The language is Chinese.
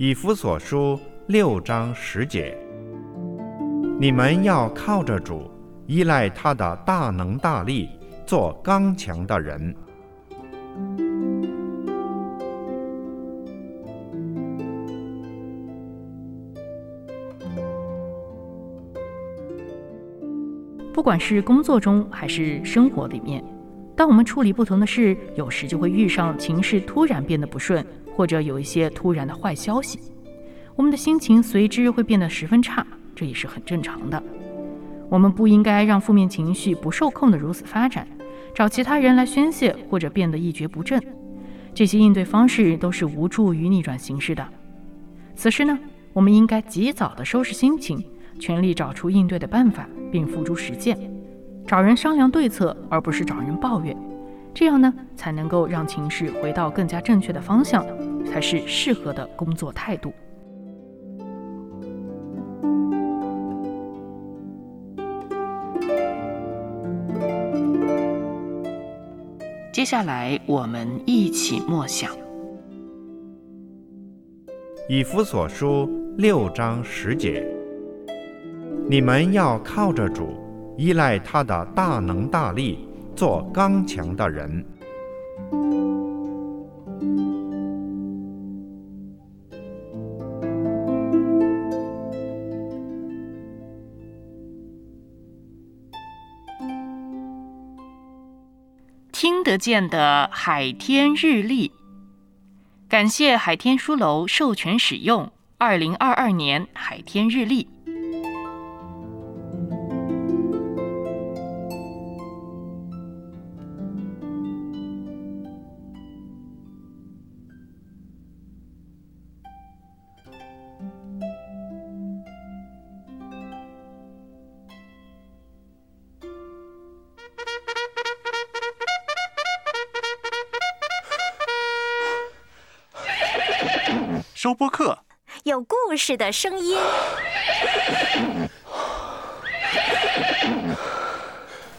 以弗所书六章十节，你们要靠着主，依赖他的大能大力，做刚强的人。不管是工作中还是生活里面，当我们处理不同的事，有时就会遇上情势突然变得不顺，或者有一些突然的坏消息，我们的心情随之会变得十分差，这也是很正常的。我们不应该让负面情绪不受控的如此发展，找其他人来宣泄，或者变得一蹶不振。这些应对方式都是无助于逆转形势的。此时呢，我们应该及早的收拾心情，全力找出应对的办法，并付诸实践，找人商量对策，而不是找人抱怨。这样呢，才能够让情绪回到更加正确的方向，才是适合的工作态度。接下来，我们一起默想以弗所书六章十节，你们要靠着主，依赖他的大能大力，做刚强的人。听得见的海天日历，感谢海天书楼授权使用二零二二年海天日历。收播客，有故事的声音。